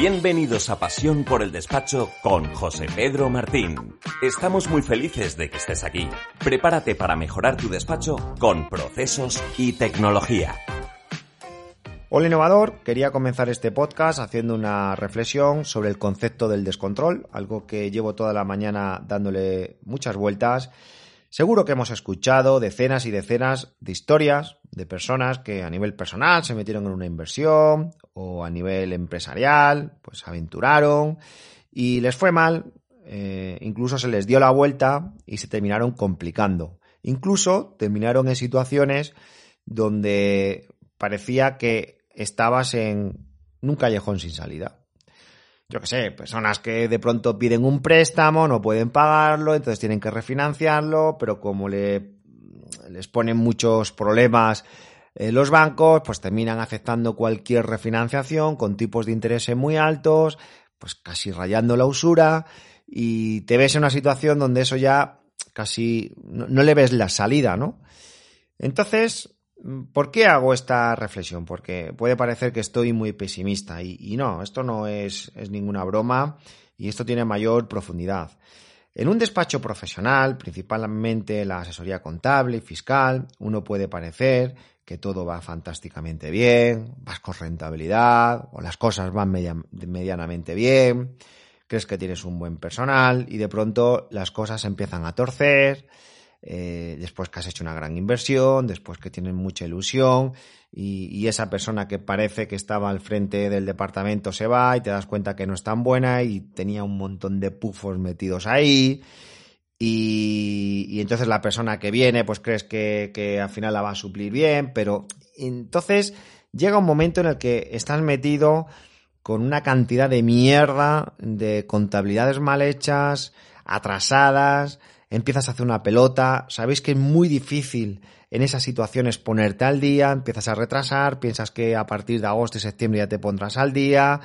Bienvenidos a Pasión por el Despacho con José Pedro Martín. Estamos muy felices de que estés aquí. Prepárate para mejorar tu despacho con procesos y tecnología. Hola innovador, quería comenzar este podcast haciendo una reflexión sobre el concepto del descontrol, algo que llevo toda la mañana dándole muchas vueltas. Seguro que hemos escuchado decenas y decenas de historias de personas que a nivel personal se metieron en una inversión o a nivel empresarial, pues aventuraron y les fue mal, eh, incluso se les dio la vuelta y se terminaron complicando. Incluso terminaron en situaciones donde parecía que estabas en un callejón sin salida. Yo qué sé, personas que de pronto piden un préstamo, no pueden pagarlo, entonces tienen que refinanciarlo, pero como le les ponen muchos problemas eh, los bancos, pues terminan aceptando cualquier refinanciación con tipos de interés muy altos, pues casi rayando la usura y te ves en una situación donde eso ya casi no, no le ves la salida, ¿no? Entonces, ¿Por qué hago esta reflexión? Porque puede parecer que estoy muy pesimista y, y no, esto no es, es, ninguna broma y esto tiene mayor profundidad. En un despacho profesional, principalmente la asesoría contable y fiscal, uno puede parecer que todo va fantásticamente bien, vas con rentabilidad o las cosas van media, medianamente bien, crees que tienes un buen personal y de pronto las cosas empiezan a torcer, eh, después que has hecho una gran inversión, después que tienes mucha ilusión y, y, esa persona que parece que estaba al frente del departamento se va y te das cuenta que no es tan buena y tenía un montón de pufos metidos ahí. Y, y entonces la persona que viene, pues crees que, que al final la va a suplir bien, pero entonces llega un momento en el que estás metido con una cantidad de mierda, de contabilidades mal hechas, atrasadas, empiezas a hacer una pelota, sabéis que es muy difícil en esas situaciones ponerte al día, empiezas a retrasar, piensas que a partir de agosto y septiembre ya te pondrás al día,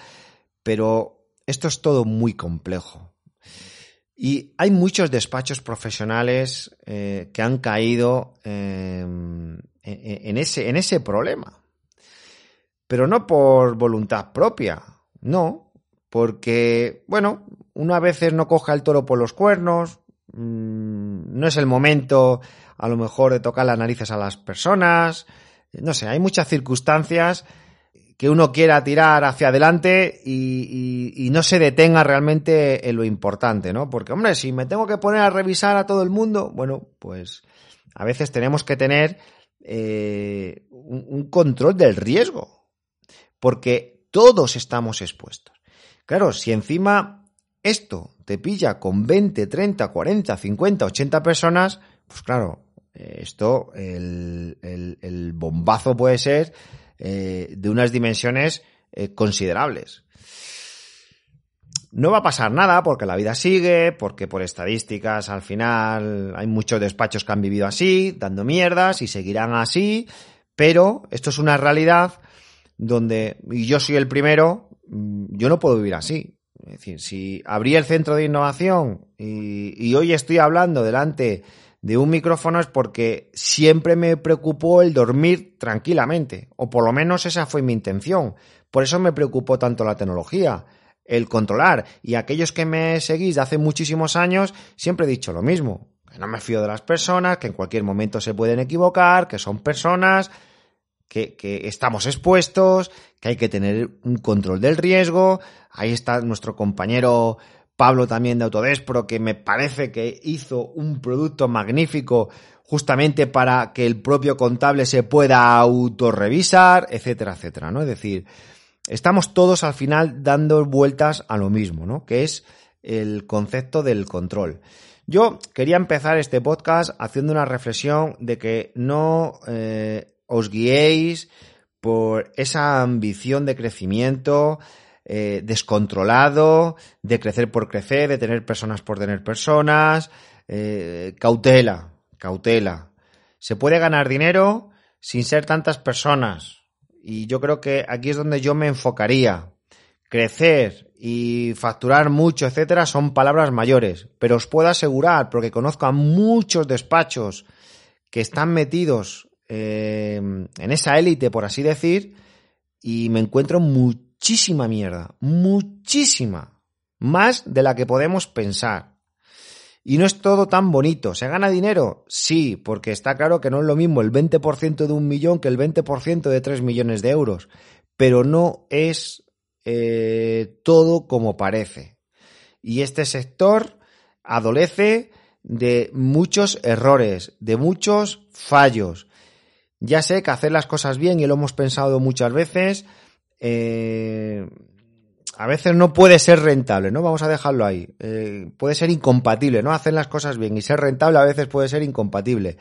pero esto es todo muy complejo. Y hay muchos despachos profesionales eh, que han caído eh, en, ese, en ese problema. Pero no por voluntad propia, no, porque, bueno, uno a veces no coja el toro por los cuernos, Mm, no es el momento a lo mejor de tocar las narices a las personas, no sé, hay muchas circunstancias que uno quiera tirar hacia adelante y, no se detenga realmente en lo importante, ¿no? Porque, hombre, si me tengo que poner a revisar a todo el mundo, bueno, pues a veces tenemos que tener eh, un, control del riesgo, porque todos estamos expuestos. Claro, si encima esto te pilla con 20, 30, 40, 50, 80 personas, pues claro, esto, el, el, el bombazo puede ser eh, de unas dimensiones eh, considerables. No va a pasar nada porque la vida sigue, porque por estadísticas al final hay muchos despachos que han vivido así, dando mierdas y seguirán así, pero esto es una realidad donde, y yo soy el primero, mm, yo no puedo vivir así. Es decir, si abrí el centro de innovación y, y, hoy estoy hablando delante de un micrófono es porque siempre me preocupó el dormir tranquilamente, o por lo menos esa fue mi intención. Por eso me preocupó tanto la tecnología, el controlar. Y aquellos que me seguís de hace muchísimos años, siempre he dicho lo mismo, que no me fío de las personas, que en cualquier momento se pueden equivocar, que son personas, que, que, estamos expuestos, que hay que tener un control del riesgo. Ahí está nuestro compañero Pablo también de Autodespro, que me parece que hizo un producto magnífico justamente para que el propio contable se pueda autorrevisar, etcétera, etcétera, ¿no? Es decir, estamos todos al final dando vueltas a lo mismo, ¿no? Que es el concepto del control. Yo quería empezar este podcast haciendo una reflexión de que no eh, os guiéis por esa ambición de crecimiento eh, descontrolado, de crecer por crecer, de tener personas por tener personas. Eh, cautela, cautela. Se puede ganar dinero sin ser tantas personas. Y yo creo que aquí es donde yo me enfocaría. Crecer y facturar mucho, etcétera, son palabras mayores. Pero os puedo asegurar, porque conozco a muchos despachos que están metidos eh, en esa élite, por así decir, y me encuentro muchísimo muchísima mierda, muchísima, más de la que podemos pensar. Y no es todo tan bonito. ¿Se gana dinero? Sí, porque está claro que no es lo mismo el 20% de un millón que el 20% de 3 millones de euros. Pero no es eh, todo como parece. Y este sector adolece de muchos errores, de muchos fallos. Ya sé que hacer las cosas bien, y lo hemos pensado muchas veces, eh, a veces no puede ser rentable, ¿no? Vamos a dejarlo ahí. Eh, puede ser incompatible, ¿no? Hacer las cosas bien y ser rentable a veces puede ser incompatible.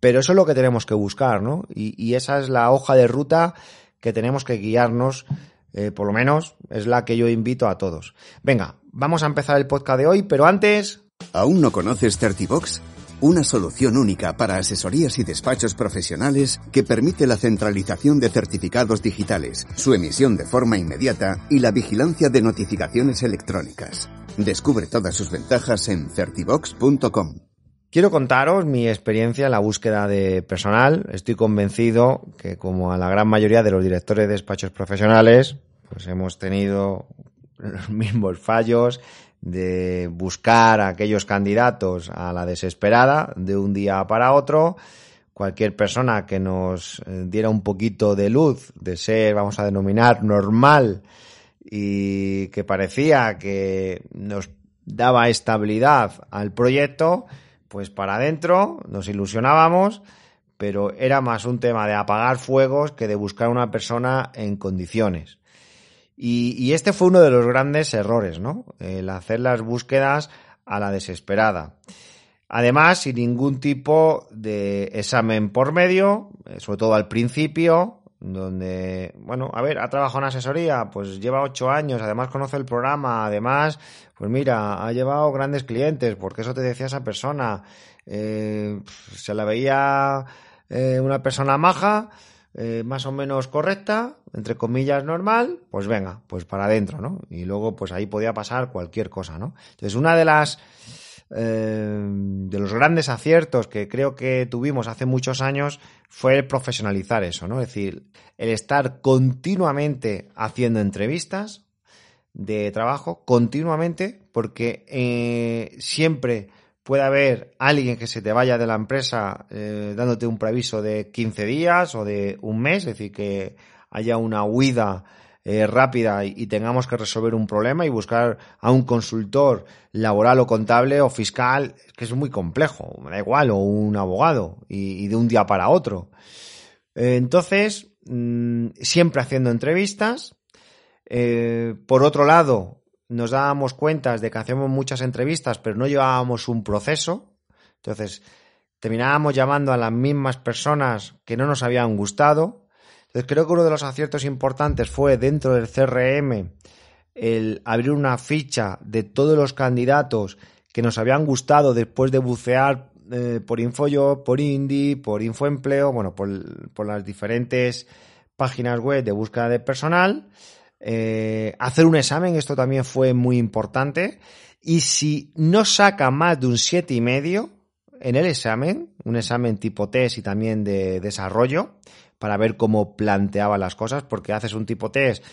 Pero eso es lo que tenemos que buscar, ¿no? Y, esa es la hoja de ruta que tenemos que guiarnos, eh, por lo menos es la que yo invito a todos. Venga, vamos a empezar el podcast de hoy, pero antes... ¿Aún no conoces Certibox? Una solución única para asesorías y despachos profesionales que permite la centralización de certificados digitales, su emisión de forma inmediata y la vigilancia de notificaciones electrónicas. Descubre todas sus ventajas en certibox.com. Quiero contaros mi experiencia en la búsqueda de personal. Estoy convencido que como a la gran mayoría de los directores de despachos profesionales, pues hemos tenido los mismos fallos de buscar a aquellos candidatos a la desesperada de un día para otro. Cualquier persona que nos eh, diera un poquito de luz, de ser, vamos a denominar, normal y que parecía que nos daba estabilidad al proyecto, pues para adentro nos ilusionábamos, pero era más un tema de apagar fuegos que de buscar una persona en condiciones. Y, este fue uno de los grandes errores, ¿no? El hacer las búsquedas a la desesperada. Además, sin ningún tipo de examen por medio, eh, sobre todo al principio, donde, bueno, a ver, ha trabajado en asesoría, pues lleva ocho años, además conoce el programa, además, pues mira, ha llevado grandes clientes, porque eso te decía esa persona, eh, se la veía eh, una persona maja, eh, más o menos correcta, entre comillas normal, pues venga, pues para adentro, ¿no? Y luego, pues ahí podía pasar cualquier cosa, ¿no? Entonces, una de las eh, de los grandes aciertos que creo que tuvimos hace muchos años fue el profesionalizar eso, ¿no? Es decir, el estar continuamente haciendo entrevistas de trabajo, continuamente, porque eh, siempre puede haber alguien que se te vaya de la empresa eh, dándote un preaviso de 15 días o de un mes, es decir, que haya una huida eh, rápida y, tengamos que resolver un problema y buscar a un consultor laboral o contable o fiscal, que es muy complejo, me da igual, o un abogado, y, de un día para otro. Eh, entonces, mm, siempre haciendo entrevistas. por otro lado, nos dábamos cuenta de que hacíamos muchas entrevistas, pero no llevábamos un proceso. Entonces, terminábamos llamando a las mismas personas que no nos habían gustado. Entonces, creo que uno de los aciertos importantes fue dentro del CRM el abrir una ficha de todos los candidatos que nos habían gustado después de bucear eh, por InfoJob, por Indie, por InfoEmpleo, bueno, por, por las diferentes páginas web de búsqueda de personal. Eh, hacer un examen, esto también fue muy importante. Y si no saca más de un siete y medio en el examen, un examen tipo test y también de desarrollo, para ver cómo planteaba las cosas, porque haces un tipo test,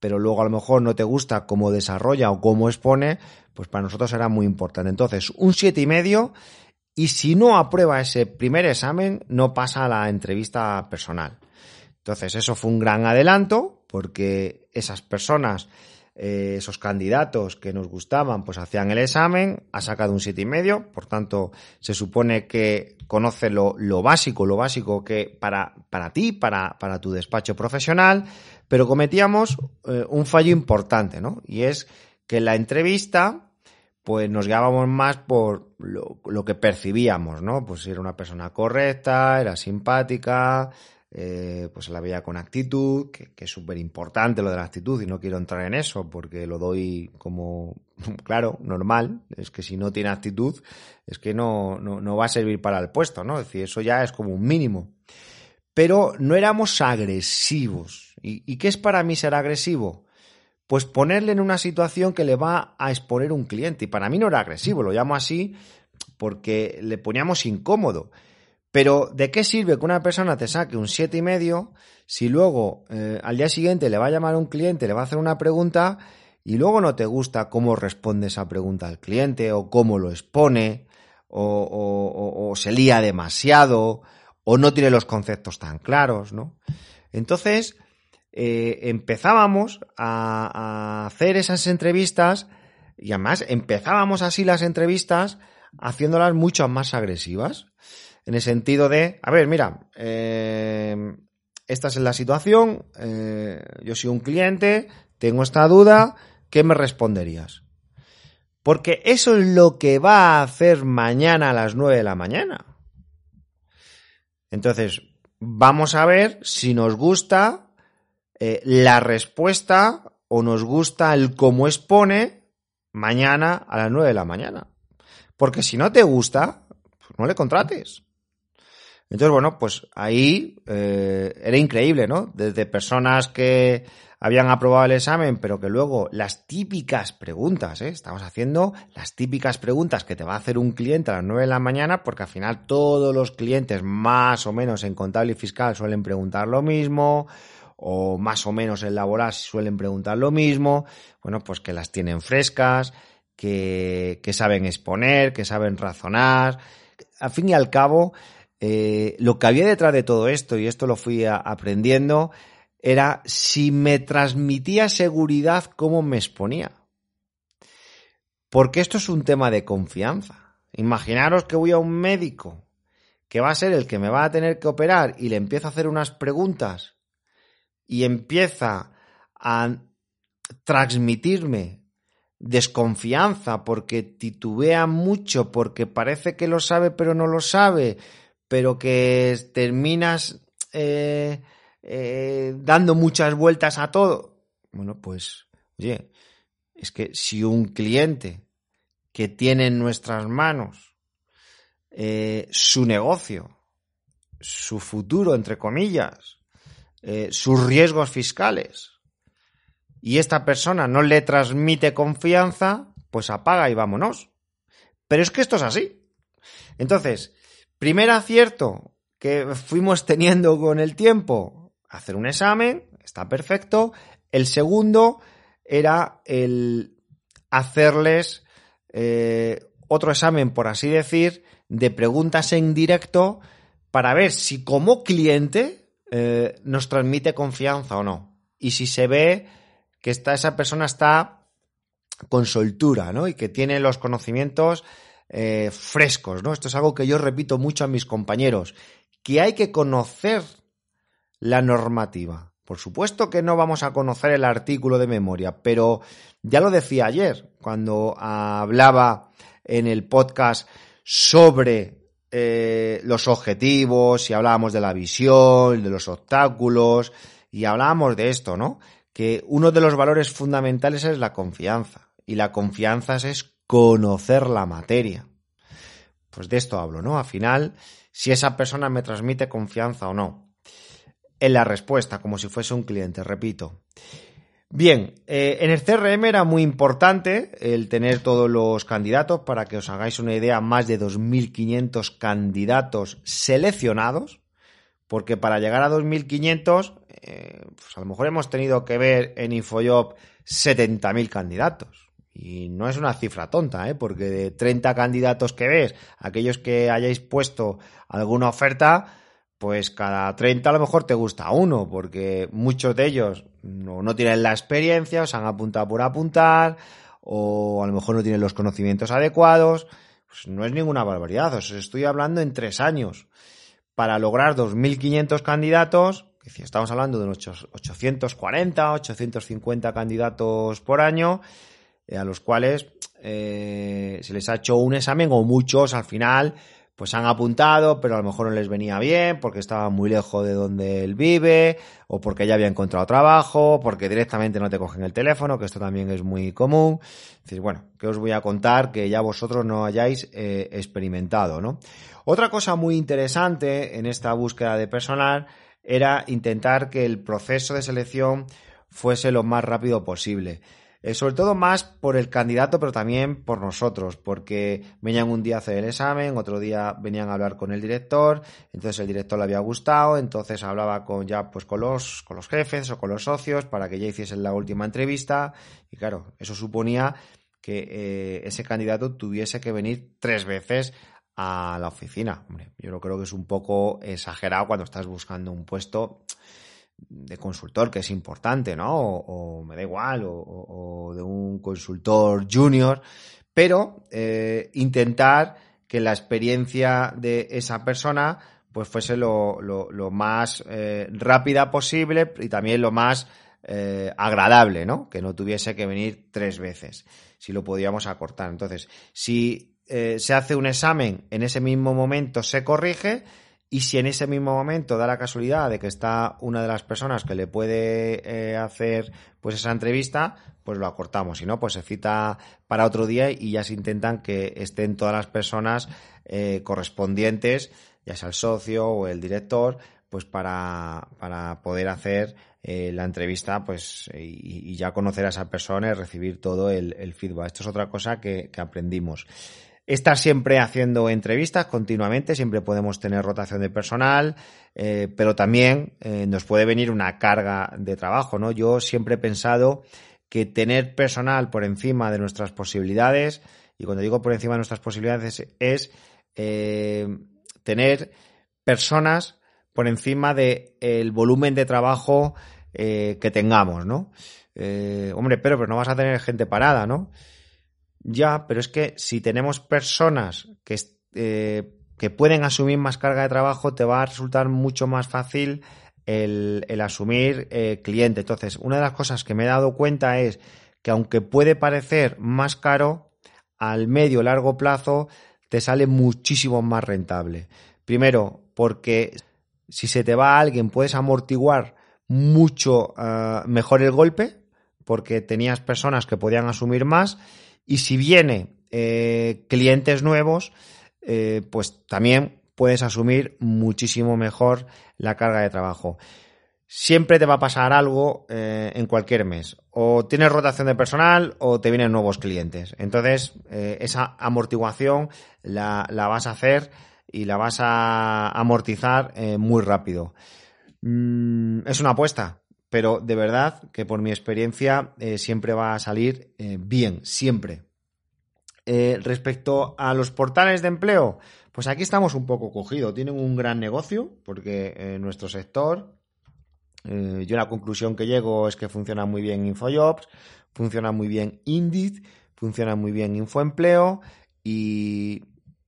pero luego a lo mejor no te gusta cómo desarrolla o cómo expone, pues para nosotros era muy importante. Entonces, un siete y medio, y si no aprueba ese primer examen, no pasa a la entrevista personal. Entonces, eso fue un gran adelanto, porque esas personas, eh, esos candidatos que nos gustaban, pues hacían el examen, ha sacado un siete y medio, por tanto, se supone que conoce lo, básico, lo básico que para, para ti, para, para tu despacho profesional, pero cometíamos eh, un fallo importante, ¿no? Y es que la entrevista, pues nos guiábamos más por lo, lo, que percibíamos, ¿no? Pues si era una persona correcta, era simpática, eh, pues la veía con actitud, que, es súper importante lo de la actitud y no quiero entrar en eso porque lo doy como, claro, normal, es que si no tiene actitud es que no, no, va a servir para el puesto, ¿no? Es decir, eso ya es como un mínimo. Pero no éramos agresivos. ¿Y, ¿Y qué es para mí ser agresivo? Pues ponerle en una situación que le va a exponer un cliente. Y para mí no era agresivo, lo llamo así porque le poníamos incómodo Pero ¿de qué sirve que una persona te saque un siete y medio si luego eh, al día siguiente le va a llamar un cliente, le va a hacer una pregunta y luego no te gusta cómo responde esa pregunta al cliente o cómo lo expone o, se lía demasiado o no tiene los conceptos tan claros, ¿no? Entonces, eh, empezábamos a, a, hacer esas entrevistas y además empezábamos así las entrevistas haciéndolas mucho más agresivas. En el sentido de, a ver, mira, eh, esta es la situación, eh, yo soy un cliente, tengo esta duda, ¿qué me responderías? Porque eso es lo que va a hacer mañana a las 9 de la mañana. Entonces, vamos a ver si nos gusta eh, la respuesta o nos gusta el cómo expone mañana a las 9 de la mañana. Porque si no te gusta, pues no le contrates. Entonces, bueno, pues ahí eh, era increíble, ¿no? Desde personas que habían aprobado el examen, pero que luego las típicas preguntas, ¿eh? Estamos haciendo las típicas preguntas que te va a hacer un cliente a las 9 de la mañana, porque al final todos los clientes más o menos en contable y fiscal suelen preguntar lo mismo, o más o menos en laboral suelen preguntar lo mismo, bueno, pues que las tienen frescas, que, que saben exponer, que saben razonar. Al fin y al cabo, eh, lo que había detrás de todo esto, y esto lo fui aprendiendo, era si me transmitía seguridad, cómo me exponía. Porque esto es un tema de confianza. Imaginaros que voy a un médico que va a ser el que me va a tener que operar y le empiezo a hacer unas preguntas y empieza a transmitirme desconfianza porque titubea mucho, porque parece que lo sabe pero no lo sabe, pero que terminas eh, eh, dando muchas vueltas a todo. Bueno, pues, oye, es que si un cliente que tiene en nuestras manos eh, su negocio, su futuro, entre comillas, sus riesgos fiscales, y esta persona no le transmite confianza, pues apaga y vámonos. Pero es que esto es así. Entonces, Primer acierto que fuimos teniendo con el tiempo, hacer un examen, está perfecto. El segundo era el hacerles eh, otro examen, por así decir, de preguntas en directo para ver si como cliente eh, nos transmite confianza o no. Y si se ve que está, esa persona está con soltura, ¿no? Y que tiene los conocimientos eh, frescos, ¿no? Esto es algo que yo repito mucho a mis compañeros, que hay que conocer la normativa. Por supuesto que no vamos a conocer el artículo de memoria, pero ya lo decía ayer cuando hablaba en el podcast sobre eh, los objetivos y hablábamos de la visión, de los obstáculos y hablábamos de esto, ¿no? Que uno de los valores fundamentales es la confianza y la confianza es conocer la materia. Pues de esto hablo, ¿no? Al final, si esa persona me transmite confianza o no. En la respuesta, como si fuese un cliente, repito. Bien, eh, en el CRM era muy importante el tener todos los candidatos para que os hagáis una idea, más de 2.500 candidatos seleccionados, porque para llegar a 2.500, eh, pues a lo mejor hemos tenido que ver en Infojob 70.000 candidatos. Y no es una cifra tonta, ¿eh? porque de 30 candidatos que ves, aquellos que hayáis puesto alguna oferta, pues cada 30 a lo mejor te gusta uno, porque muchos de ellos no, no tienen la experiencia, os han apuntado por apuntar, o a lo mejor no tienen los conocimientos adecuados. Pues no es ninguna barbaridad, os estoy hablando en tres años. Para lograr 2.500 candidatos, si estamos hablando de unos 840, 850 candidatos por año, eh, a los cuales eh, se les ha hecho un examen o muchos al final pues han apuntado, pero a lo mejor no les venía bien porque estaba muy lejos de donde él vive, o porque ya había encontrado trabajo, porque directamente no te cogen el teléfono, que esto también es muy común. Es decir, bueno, que os voy a contar que ya vosotros no hayáis eh, experimentado, ¿no? Otra cosa muy interesante en esta búsqueda de personal era intentar que el proceso de selección fuese lo más rápido posible. Eh, sobre todo más por el candidato, pero también por nosotros, porque venían un día a hacer el examen, otro día venían a hablar con el director, entonces el director le había gustado, entonces hablaba con ya pues con los, con los jefes o con los socios para que ya hiciesen la última entrevista, y claro, eso suponía que eh, ese candidato tuviese que venir tres veces a la oficina. Hombre, yo creo que es un poco exagerado cuando estás buscando un puesto de consultor, que es importante, ¿no? O, me da igual, o, de un consultor junior, pero eh, intentar que la experiencia de esa persona pues fuese lo, lo, más eh, rápida posible y también lo más eh, agradable, ¿no? Que no tuviese que venir tres veces, si lo podíamos acortar. Entonces, si se hace un examen, en ese mismo momento se corrige, y si en ese mismo momento da la casualidad de que está una de las personas que le puede eh, hacer pues esa entrevista, pues lo acortamos. Si no, pues se cita para otro día y ya se intentan que estén todas las personas eh, correspondientes, ya sea el socio o el director, pues para, para poder hacer eh, la entrevista pues y, ya conocer a esa persona y recibir todo el, feedback. Esto es otra cosa que, que aprendimos. Estar siempre haciendo entrevistas continuamente, siempre podemos tener rotación de personal, eh, pero también eh, nos puede venir una carga de trabajo, ¿no? Yo siempre he pensado que tener personal por encima de nuestras posibilidades, y cuando digo por encima de nuestras posibilidades es eh, tener personas por encima del volumen de trabajo que tengamos, ¿no? hombre, pero, pero no vas a tener gente parada, ¿no? Ya, pero es que si tenemos personas que, eh, que pueden asumir más carga de trabajo, te va a resultar mucho más fácil el, asumir eh, cliente. Entonces, una de las cosas que me he dado cuenta es que aunque puede parecer más caro, al medio largo plazo te sale muchísimo más rentable. Primero, porque si se te va a alguien puedes amortiguar mucho ah, mejor el golpe, porque tenías personas que podían asumir más y si viene eh, clientes nuevos, eh, pues también puedes asumir muchísimo mejor la carga de trabajo. Siempre te va a pasar algo eh, en cualquier mes. O tienes rotación de personal o te vienen nuevos clientes. Entonces, esa amortiguación la, vas a hacer y la vas a amortizar muy rápido. Mm, es una apuesta, pero de verdad que por mi experiencia eh, siempre va a salir eh, bien, siempre. Eh, respecto a los portales de empleo, pues aquí estamos un poco cogidos. Tienen un gran negocio porque nuestro sector, yo la conclusión que llego es que funciona muy bien InfoJobs, funciona muy bien Indeed, funciona muy bien InfoEmpleo y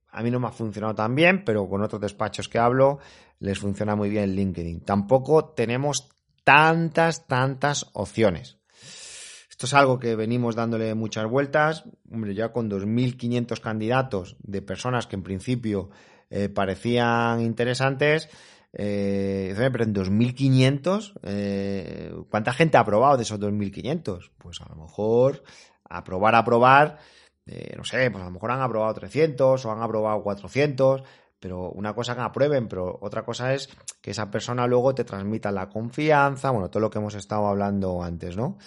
a mí no me ha funcionado tan bien, pero con otros despachos que hablo les funciona muy bien LinkedIn. Tampoco tenemos tantas, tantas opciones. Esto es algo que venimos dándole muchas vueltas. Hombre, ya con 2.500 candidatos de personas que en principio eh, parecían interesantes, eh, pero en 2.500, eh, ¿cuánta gente ha aprobado de esos 2.500? Pues a lo mejor aprobar, aprobar, eh, no sé, pues a lo mejor han aprobado 300 o han aprobado 400, pero una cosa que aprueben, pero otra cosa es que esa persona luego te transmita la confianza, bueno, todo lo que hemos estado hablando antes, ¿no?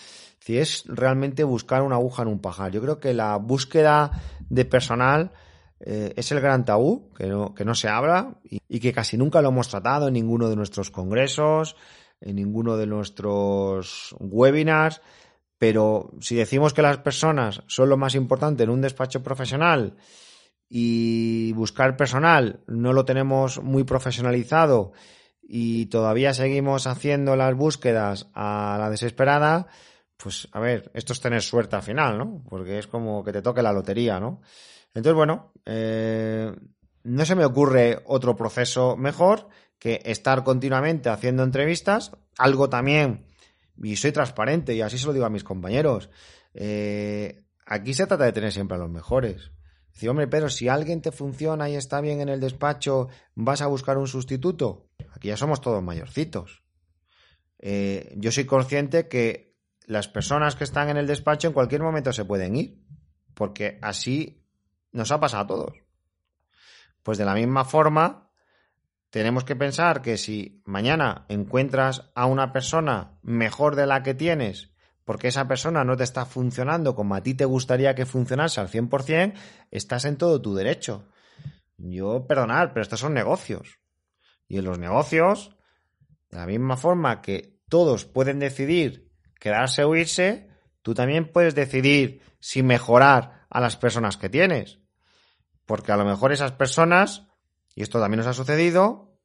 Si es realmente buscar una aguja en un pajar. Yo creo que la búsqueda de personal eh, es el gran tabú, que no, que no se habla y, y, que casi nunca lo hemos tratado en ninguno de nuestros congresos, en ninguno de nuestros webinars. Pero si decimos que las personas son lo más importante en un despacho profesional, y buscar personal no lo tenemos muy profesionalizado y todavía seguimos haciendo las búsquedas a la desesperada, pues a ver, esto es tener suerte al final, ¿no? Porque es como que te toque la lotería, ¿no? Entonces, bueno, eh, no se me ocurre otro proceso mejor que estar continuamente haciendo entrevistas, algo también, y soy transparente y así se lo digo a mis compañeros, eh, aquí se trata de tener siempre a los mejores. Dice, hombre, pero si alguien te funciona y está bien en el despacho, ¿vas a buscar un sustituto? Aquí ya somos todos mayorcitos. Eh, yo soy consciente que las personas que están en el despacho en cualquier momento se pueden ir, porque así nos ha pasado a todos. Pues de la misma forma, tenemos que pensar que si mañana encuentras a una persona mejor de la que tienes porque esa persona no te está funcionando como a ti te gustaría que funcionase al 100%, estás en todo tu derecho. Yo, perdonad, pero estos son negocios. Y en los negocios, de la misma forma que todos pueden decidir quedarse o irse, tú también puedes decidir si mejorar a las personas que tienes. Porque a lo mejor esas personas, y esto también nos ha sucedido,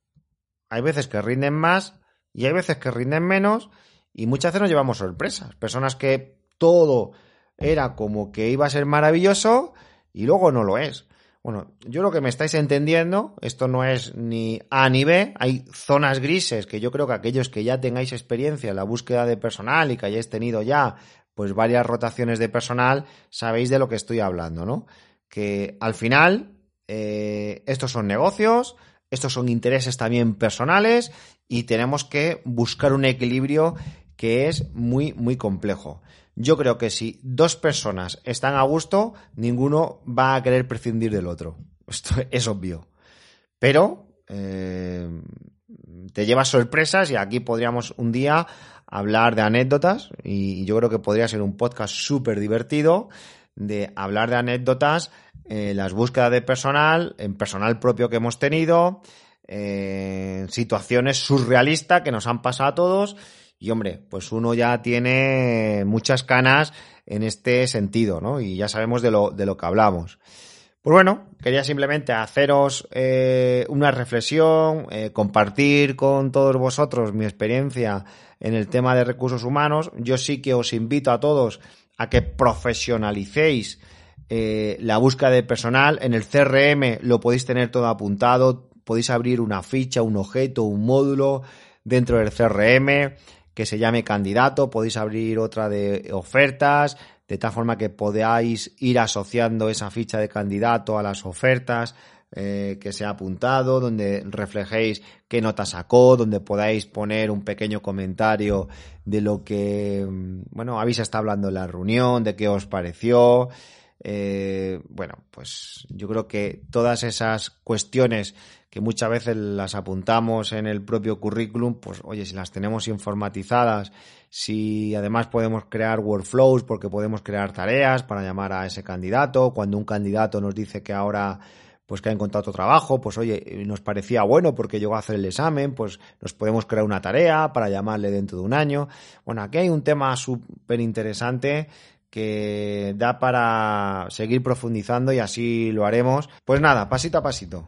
hay veces que rinden más y hay veces que rinden menos y muchas veces nos llevamos sorpresas. Personas que todo era como que iba a ser maravilloso y luego no lo es. Bueno, yo lo que me estáis entendiendo, esto no es ni A ni B, hay zonas grises que yo creo que aquellos que ya tengáis experiencia en la búsqueda de personal y que hayáis tenido ya pues varias rotaciones de personal, sabéis de lo que estoy hablando, ¿no? Que al final eh, estos son negocios, estos son intereses también personales y tenemos que buscar un equilibrio que es muy, muy complejo. Yo creo que si dos personas están a gusto, ninguno va a querer prescindir del otro. Esto es obvio. Pero eh, te llevas sorpresas y aquí podríamos un día hablar de anécdotas y yo creo que podría ser un podcast súper divertido de hablar de anécdotas en las búsquedas de personal, en personal propio que hemos tenido, en situaciones surrealistas que nos han pasado a todos y hombre, pues uno ya tiene muchas canas en este sentido, ¿no? Y ya sabemos de lo, de lo que hablamos. Pues bueno, quería simplemente haceros eh, una reflexión, eh, compartir con todos vosotros mi experiencia en el tema de recursos humanos. Yo sí que os invito a todos a que profesionalicéis eh, la búsqueda de personal. En el CRM lo podéis tener todo apuntado, podéis abrir una ficha, un objeto, un módulo dentro del CRM que se llame candidato, podéis abrir otra de ofertas, de tal forma que podáis ir asociando esa ficha de candidato a las ofertas eh, que se ha apuntado, donde reflejéis qué nota sacó, donde podáis poner un pequeño comentario de lo que, mm, bueno, habéis estado hablando en la reunión, de qué os pareció. Eh, bueno, pues yo creo que todas esas cuestiones que muchas veces las apuntamos en el propio currículum, pues oye, si las tenemos informatizadas, si además podemos crear workflows porque podemos crear tareas para llamar a ese candidato, cuando un candidato nos dice que ahora pues que ha encontrado otro trabajo, pues oye, nos parecía bueno porque llegó a hacer el examen, pues nos podemos crear una tarea para llamarle dentro de un año. Bueno, aquí hay un tema súper interesante que da para seguir profundizando y así lo haremos. Pues nada, pasito a pasito.